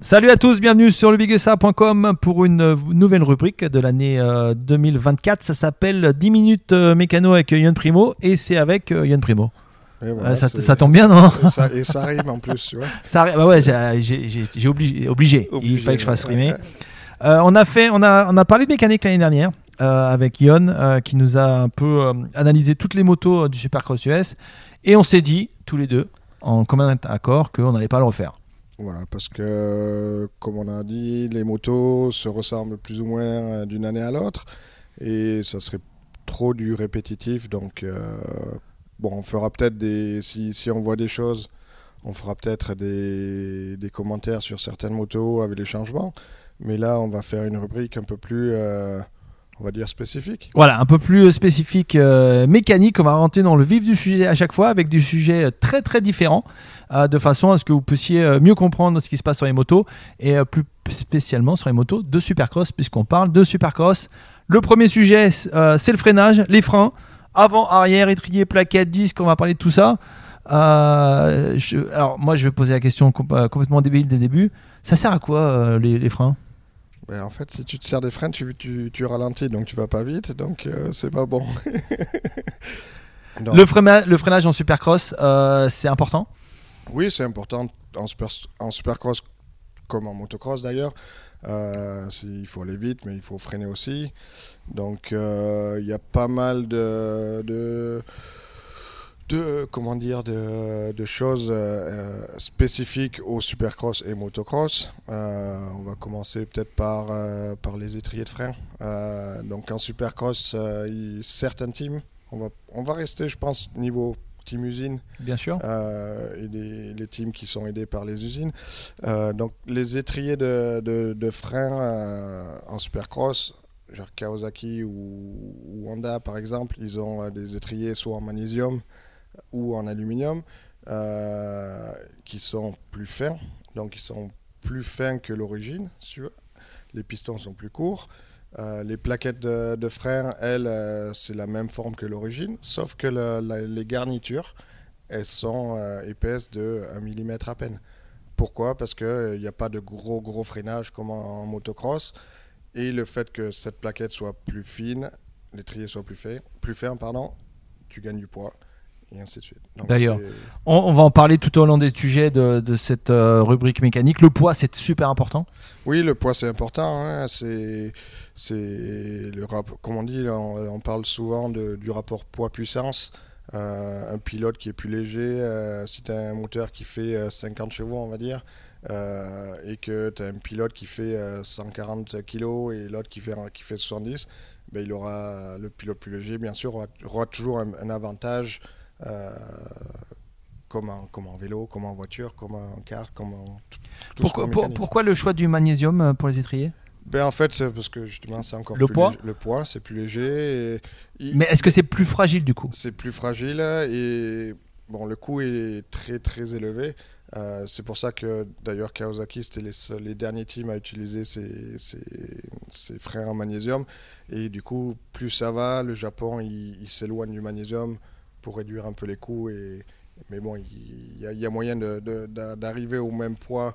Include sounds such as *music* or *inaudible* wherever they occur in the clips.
Salut à tous, bienvenue sur lebiguesa.com pour une nouvelle rubrique de l'année 2024. Ça s'appelle 10 minutes mécano avec Yann Primo et c'est avec Yann Primo. Voilà, ça, tombe bien, non et ça, et ça rime en plus, tu vois. *laughs* Ça arrive- bah ouais, j'ai- obligé, obligé. Il fallait que je fasse rimer. Euh, on a fait, on a, on a parlé de mécanique l'année dernière euh, avec Yon euh, qui nous a un peu euh, analysé toutes les motos euh, du Supercross US et on s'est dit tous les deux en commun accord qu'on n'allait pas le refaire. Voilà, parce que, comme on a dit, les motos se ressemblent plus ou moins euh, d'une année à l'autre et ça serait trop du répétitif. Donc, euh, bon, on fera peut-être des. Si, si on voit des choses, on fera peut-être des, des commentaires sur certaines motos avec les changements. Mais là, on va faire une rubrique un peu plus, euh, on va dire, spécifique. Voilà, un peu plus spécifique euh, mécanique. On va rentrer dans le vif du sujet à chaque fois avec des sujets euh, très très différents, euh, de façon à ce que vous puissiez euh, mieux comprendre ce qui se passe sur les motos et euh, plus spécialement sur les motos de Supercross, puisqu'on parle de Supercross. Le premier sujet, euh, c'est le freinage, les freins, avant, arrière, étrier, plaquette, disque. On va parler de tout ça. Euh, alors moi, je vais poser la question com- euh, complètement débile dès le début. Ça sert à quoi euh, les freins? Ben, en fait, si tu te sers des freins, tu, tu, tu ralentis, donc tu vas pas vite, donc euh, c'est pas bon. *laughs* Le, freina- le freinage en Supercross, euh, c'est important? Oui, c'est important en, super, en supercross comme en motocross d'ailleurs. Euh, il faut aller vite, mais il faut freiner aussi. Donc euh, il y a pas mal de, de, de- comment dire de, de choses euh, euh, spécifiques au supercross et motocross. Euh, on va commencer peut-être par, euh, par les étriers de frein. Euh, donc en supercross, euh, il- certaines teams, on va, on va rester, je pense, niveau team usine. Bien sûr. Euh, et les, les teams qui sont aidés par les usines. Euh, donc les étriers de, de, de frein euh, en supercross, genre Kawasaki ou, Honda par exemple, ils ont euh, des étriers soit en magnésium ou en aluminium euh, qui sont plus fins, donc ils sont plus fins que l'origine. Les pistons sont plus courts. Euh, les plaquettes de, frein, elles, euh, c'est la même forme que l'origine, sauf que les garnitures, elles sont épaisses de 1 mm à peine. Pourquoi? Parce qu'il n'y a pas de gros gros freinage comme en, motocross. Et le fait que cette plaquette soit plus fine, l'étrier soit plus, plus ferme, pardon, tu gagnes du poids. Et ainsi de suite. D'ailleurs. On, on va en parler tout au long des sujets de, de cette euh, rubrique mécanique. Le poids, c'est super important. Oui, le poids c'est important. hein. C'est, c'est le rap- Comme on dit, on, on parle souvent de- du rapport poids-puissance. Euh, un pilote qui est plus léger, euh, si tu as un moteur qui fait euh, 50 chevaux, on va dire, et que tu as un pilote qui fait euh, 140 kg et l'autre qui fait, qui fait 70, ben, il aura le pilote plus léger, bien sûr, aura, aura toujours un, un avantage. Euh, comme en, comme en vélo, comme en voiture, comme en kart, comme en tout, tout Pourquoi, pour- le choix du magnésium euh, pour les étriers? Ben en fait, c'est parce que justement, c'est encore Le plus poids léger. Le poids, c'est plus léger. Et il- Mais est-ce que c'est plus fragile du coup? C'est plus fragile et bon, le coût est très très élevé. Euh, c'est pour ça que d'ailleurs Kawasaki c'était les, seuls- les derniers teams à utiliser ces, ces, ces freins en magnésium et du coup plus ça va, le Japon il, il s'éloigne du magnésium pour réduire un peu les coûts et mais bon il y a, il y a moyen d'arriver au même poids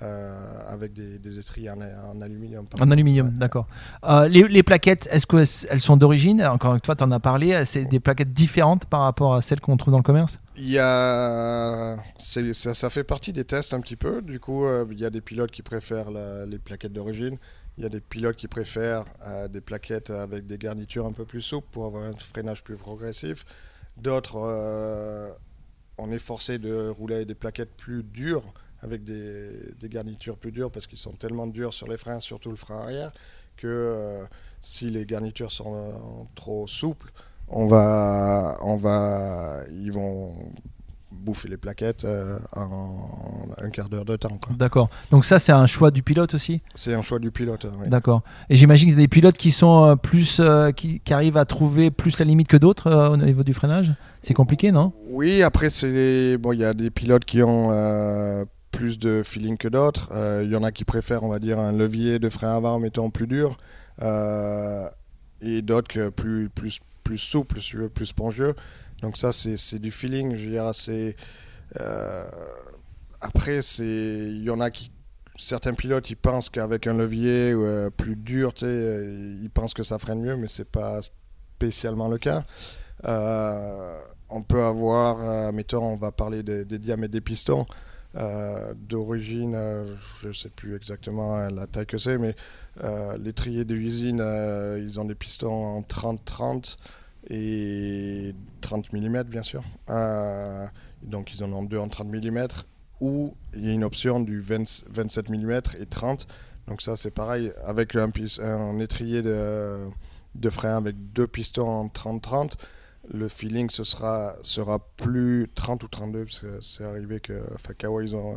euh, avec des, des étriers en, en aluminium. En aluminium, Ouais. d'accord. Euh, les, les plaquettes, est-ce qu'elles sont d'origine? Encore une fois, tu en as parlé. C'est des plaquettes différentes par rapport à celles qu'on trouve dans le commerce? Il y a, ça, ça fait partie des tests un petit peu. Du coup, euh, il y a des pilotes qui préfèrent la- les plaquettes d'origine. Il y a des pilotes qui préfèrent euh, des plaquettes avec des garnitures un peu plus souples pour avoir un freinage plus progressif. D'autres, euh, on est forcé de rouler avec des plaquettes plus dures, avec des, garnitures plus dures parce qu'ils sont tellement durs sur les freins, surtout le frein arrière, que euh, si les garnitures sont trop souples, on va, on va, ils vont bouffer les plaquettes euh, en un quart d'heure de temps. D'accord. Donc ça, c'est un choix du pilote aussi? C'est un choix du pilote. oui. D'accord. Et j'imagine qu'il y a des pilotes qui sont euh, plus, euh, qui, qui arrivent à trouver plus la limite que d'autres euh, au niveau du freinage? C'est compliqué, non? Oui, après c'est bon, il y a des pilotes qui ont plus de feeling que d'autres. Il y en a qui préfèrent, on va dire, un levier de frein avant mettons plus dur, et d'autres plus plus plus souple, veux, plus spongieux. Donc ça c'est du feeling. Je veux dire, c'est euh, après c'est y en a qui certains pilotes ils pensent qu'avec un levier euh, plus dur, tu sais, euh, ils pensent que ça freine mieux, mais c'est pas spécialement le cas. On peut avoir, mettons, on va parler des, diamètres des pistons. D'origine, je sais plus exactement la taille que c'est, mais les triers de usine, ils ont des pistons en 30-30 et 30 mm, bien sûr. Euh, donc, ils en ont deux en 30 mm ou il y a une option du 20 27 mm et 30. Donc ça c'est pareil, avec un, un étrier de, frein avec deux pistons en 30-30, le feeling ce sera, sera plus 30 ou 32, parce que c'est arrivé que enfin, Kawa, ils ont,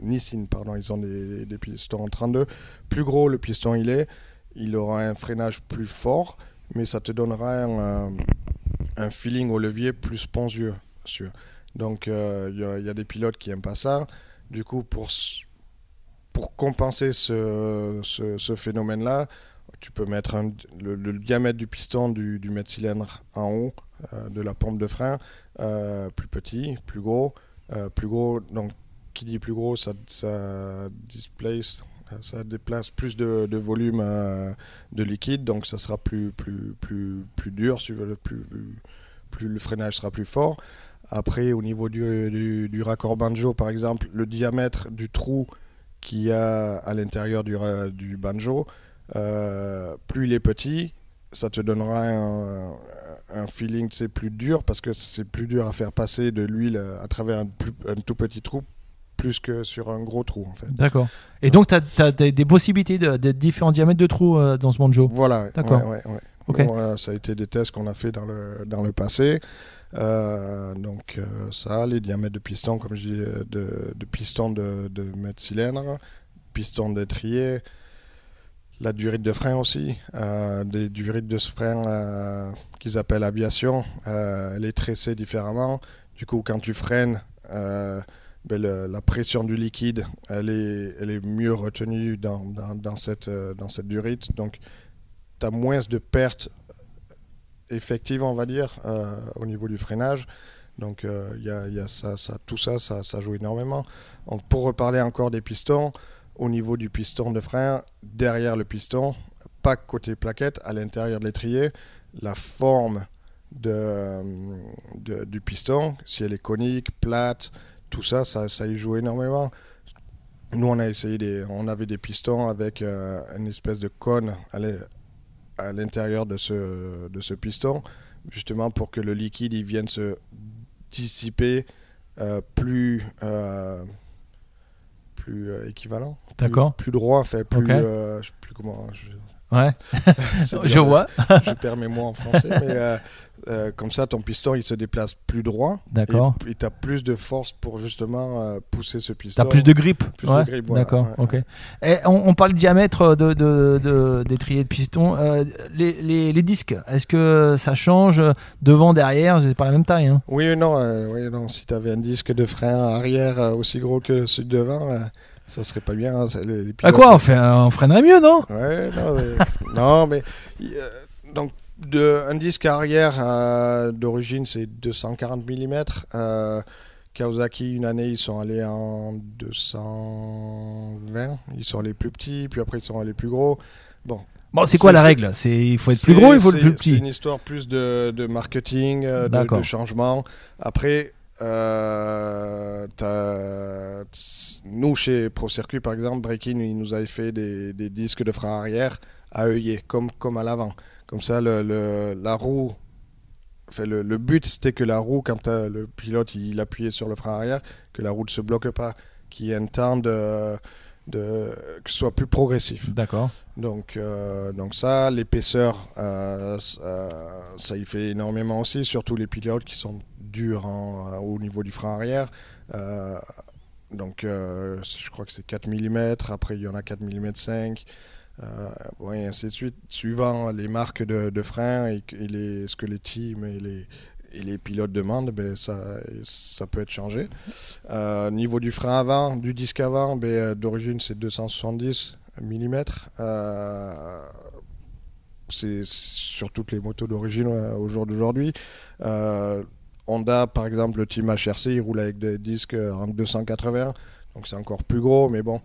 Nissin, pardon, ils ont des, pistons en 32. Plus gros le piston il est, il aura un freinage plus fort, mais ça te donnera un, un feeling au levier plus spongieux. sûr. Donc euh, il y a- des pilotes qui aiment pas ça. Du coup, pour, pour compenser ce, ce- phénomène-là, tu peux mettre le, diamètre du piston du, du mètre cylindre en haut euh, de la pompe de frein, euh, plus petit, plus gros, plus gros. Donc, qui dit plus gros, ça, ça displace, ça déplace plus de, volume euh, de liquide, donc ça sera plus, plus, plus, plus dur, plus, plus, le freinage sera plus fort. Après, au niveau du, du, raccord banjo, par exemple, le diamètre du trou qu'il y a à l'intérieur du, ra- du banjo, euh, plus il est petit, ça te donnera un, feeling plus dur parce que c'est plus dur à faire passer de l'huile à travers un tout petit trou plus que sur un gros trou en fait. D'accord. Et donc, tu as, des possibilités de, de différents diamètres de trous euh, dans ce banjo? Voilà. D'accord. ouais, ouais, euh, ça a été des tests qu'on a fait dans le, dans le passé. Euh, donc ça, les diamètres de piston, comme je dis, de, de piston de, de mètre cylindre, piston d'étrier, la durite de frein aussi, euh, des durites de frein euh, qu'ils appellent aviation, euh, elle est tressée différemment. Du coup, quand tu freines, ben, la pression du liquide, elle est, elle est mieux retenue dans, dans, cette, euh, dans cette durite. Donc, tu as moins de pertes effectives, on va dire, euh, au niveau du freinage. Donc, euh, y a, y a ça, ça, tout ça, ça, ça joue énormément. Donc, pour reparler encore des pistons, au niveau du piston de frein, derrière le piston, pas côté plaquette, à l'intérieur de l'étrier, la forme de- du piston, si elle est conique, plate, tout ça, ça, ça y joue énormément. Nous, on a essayé des, on avait des pistons avec euh, une espèce de cône à l'in- à l'intérieur de ce, de ce piston, justement pour que le liquide il vienne se dissiper euh, plus, euh, plus équivalent, plus- D'accord. plus, droit, fait plus, Ok. euh, je sais plus comment, je, Ouais, *laughs* *laughs* je vois. *laughs* je perds mes mots en français, mais euh, comme ça, ton piston, il se déplace plus droit. D'accord. Et tu as plus de force pour justement euh, pousser ce piston. Plus de grip. Plus de grip, voilà, D'accord, ouais, ok. Et on, on parle de diamètre de, de, de- d'étrier de piston. Euh, les, les, les disques, est-ce que ça change devant, derrière? C'est pas la même taille. Hein Oui non, oui non. Si tu avais un disque de frein arrière aussi gros que celui de devant, ça serait pas bien. hein, les- Ah quoi? On, fait, on freinerait mieux, non? Ouais, non, mais, *laughs* non, mais donc de, un disque arrière euh, d'origine c'est 240 mm. Euh, Kawasaki une année ils sont allés en 220, ils sont allés plus petits, puis après ils sont allés plus gros. Bon, c'est quoi C'est- la c'est- règle? C'est il faut être C'est- plus gros, il faut être c'est- plus C'est petit. une histoire plus de, de marketing, euh, de, changement. Après, euh, nous chez Pro Circuit par exemple, Breaking, il nous avait fait des, des disques de frein arrière à œillet, comme, comme à l'avant. Comme ça, le, le- la roue. Fait le, le but c'était que la roue, quand t'as- le pilote il appuyait sur le frein arrière, que la roue ne se bloque pas, qu'il y ait un temps de, de, que ce soit plus progressif. D'accord. Donc, euh, donc ça, l'épaisseur, euh, ça, euh, ça y fait énormément aussi, surtout les pilotes qui sont durs euh, au niveau du frein arrière. Euh, donc, euh, je crois que c'est 4 mm, après il y en a 4 mm 5, euh, bon, et ainsi de suite, suivant les marques de, de frein et, les, ce que les teams et les, les pilotes demandent, ben, ça, ça peut être changé. Euh, niveau du frein avant, du disque avant, ben, euh, d'origine c'est 270 mm. Euh, c'est sur toutes les motos d'origine euh, au jour d'aujourd'hui. Euh, Honda, par exemple, le team HRC, il roule avec des disques euh, en 280, donc c'est encore plus gros, mais bon,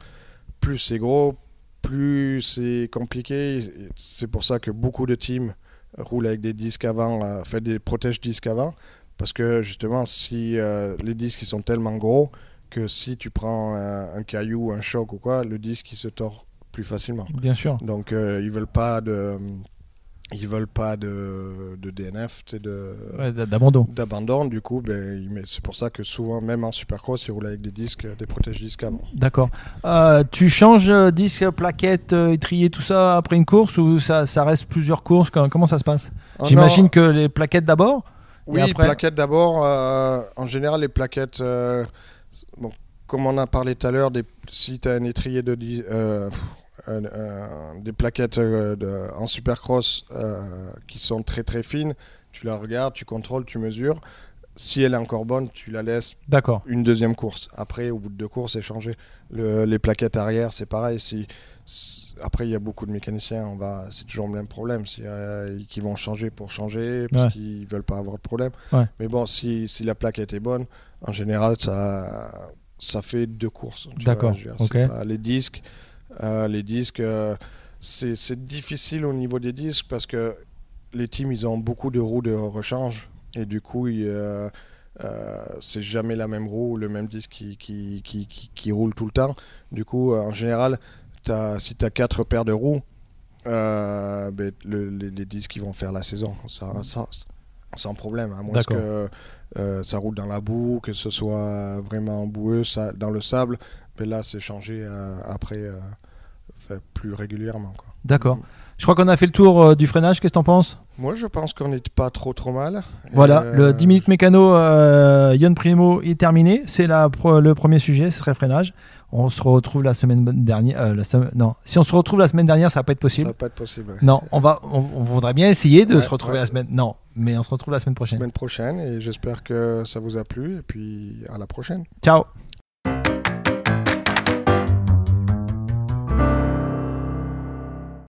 plus c'est gros, plus c'est compliqué. C'est pour ça que beaucoup de teams roulent avec des disques avant, euh, fait des protèges disques avant, parce que justement, si euh, les disques ils sont tellement gros que si tu prends un, un caillou, un choc ou quoi, le disque il se tord plus facilement. Bien sûr. Donc euh, ils veulent pas de ils veulent pas de, de DNF, de Ouais, D'abandon. d'abandon. Du coup, ben, c'est pour ça que souvent, même en supercross, ils roulent avec des disques, des protèges disques avant. D'accord. Euh, tu changes euh, disque, plaquette, euh, étrier, tout ça après une course ou ça, ça reste plusieurs courses? Comment ça se passe? Ah J'imagine que les plaquettes d'abord Oui, après- plaquettes d'abord. euh, en général, les plaquettes, euh, bon, comme on a parlé tout à l'heure, si tu as un étrier de euh, pff, des plaquettes euh, de- en supercross euh, qui sont très très fines, tu la regardes, tu contrôles, tu mesures. Si elle est encore bonne, tu la laisses une deuxième course. Après, au bout de deux courses, c'est changé. Le- les plaquettes arrière, c'est pareil. Si, si- après, il y a beaucoup de mécaniciens. On va, c'est toujours le même problème. Si, euh, qui vont changer pour changer parce Ouais. qu'ils veulent pas avoir de problème. Ouais. Mais bon, si, si la plaquette est bonne, en général, ça, ça fait deux courses. D'accord, vois, je veux dire, c'est ok. pas- les disques, les disques, euh, c'est, difficile au niveau des disques parce que les teams, ils ont beaucoup de roues de rechange et du coup, euh, euh, c'est jamais la même roue, le même disque qui, qui, qui, qui, qui roule tout le temps. Du coup, euh, en général, si tu as quatre paires de roues, euh, ben, le- les, les disques ils vont faire la saison ça, ça- sans problème. À moins que euh, ça roule dans la boue, que ce soit vraiment boueux, ça, dans le sable. Mais là, c'est changé euh, après euh, plus régulièrement. D'accord. Je crois qu'on a fait le tour euh, du freinage. Qu'est-ce que t'en penses? Moi, je pense qu'on n'est pas trop trop mal. Voilà, Euh, le 10 minutes mécano euh, Yann Primo est terminé. C'est la le premier sujet, ce serait freinage. On se retrouve la semaine dernière. euh, la semaine- non, si on se retrouve la semaine dernière, ça va pas être Ça possible. va pas être possible. ouais. Non, on va, on, on voudrait bien essayer de Ouais, se retrouver ouais. la semaine. Non, mais on se retrouve la semaine prochaine. Semaine prochaine et j'espère que ça vous a plu et puis à la prochaine. Ciao.